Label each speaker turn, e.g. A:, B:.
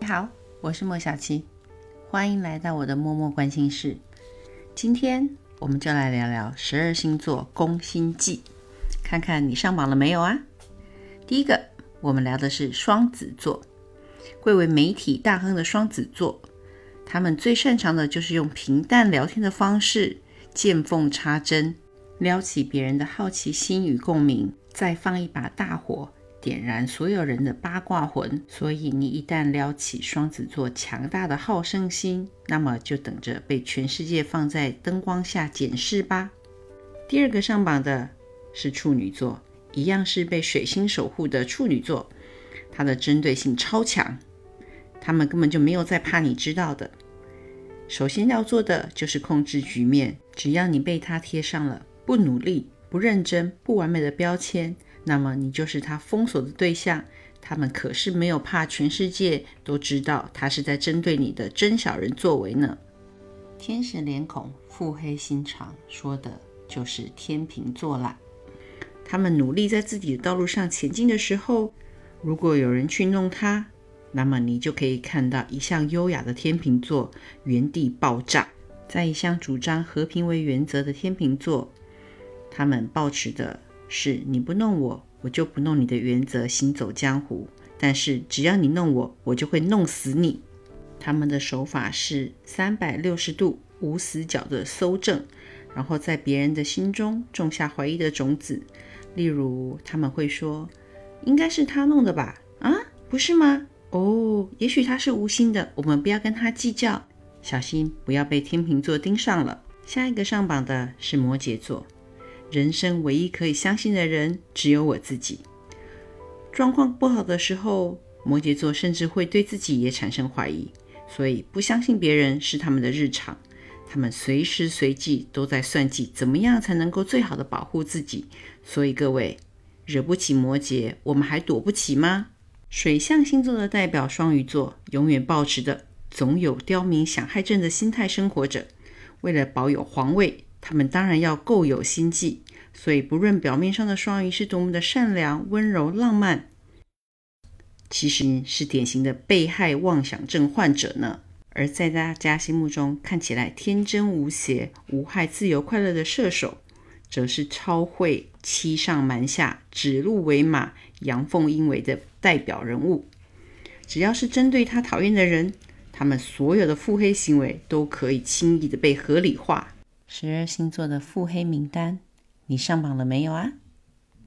A: 你好，我是莫小七，欢迎来到我的默默关心室。今天我们就来聊聊十二星座宫心计，看看你上榜了没有啊？第一个，我们聊的是双子座，贵为媒体大亨的双子座，他们最擅长的就是用平淡聊天的方式，见缝插针，撩起别人的好奇心与共鸣，再放一把大火。点燃所有人的八卦魂，所以你一旦撩起双子座强大的好胜心，那么就等着被全世界放在灯光下检视吧。第二个上榜的是处女座，一样是被水星守护的处女座，它的针对性超强，他们根本就没有在怕你知道的。首先要做的就是控制局面，只要你被他贴上了不努力、不认真、不完美的标签。那么你就是他封锁的对象，他们可是没有怕全世界都知道他是在针对你的真小人作为呢。天使脸孔、腹黑心肠，说的就是天秤座啦。他们努力在自己的道路上前进的时候，如果有人去弄他，那么你就可以看到一向优雅的天秤座原地爆炸。在一向主张和平为原则的天秤座，他们抱持的。是你不弄我，我就不弄你的原则行走江湖。但是只要你弄我，我就会弄死你。他们的手法是三百六十度无死角的搜证，然后在别人的心中种下怀疑的种子。例如，他们会说：“应该是他弄的吧？啊，不是吗？哦，也许他是无心的。我们不要跟他计较，小心不要被天秤座盯上了。”下一个上榜的是摩羯座。人生唯一可以相信的人只有我自己。状况不好的时候，摩羯座甚至会对自己也产生怀疑，所以不相信别人是他们的日常。他们随时随地都在算计，怎么样才能够最好的保护自己。所以各位，惹不起摩羯，我们还躲不起吗？水象星座的代表双鱼座，永远保持着总有刁民想害朕的心态生活着。为了保有皇位。他们当然要够有心计，所以不论表面上的双鱼是多么的善良、温柔、浪漫，其实是典型的被害妄想症患者呢。而在大家心目中看起来天真无邪、无害、自由快乐的射手，则是超会欺上瞒下、指鹿为马、阳奉阴违的代表人物。只要是针对他讨厌的人，他们所有的腹黑行为都可以轻易的被合理化。十二星座的腹黑名单，你上榜了没有啊？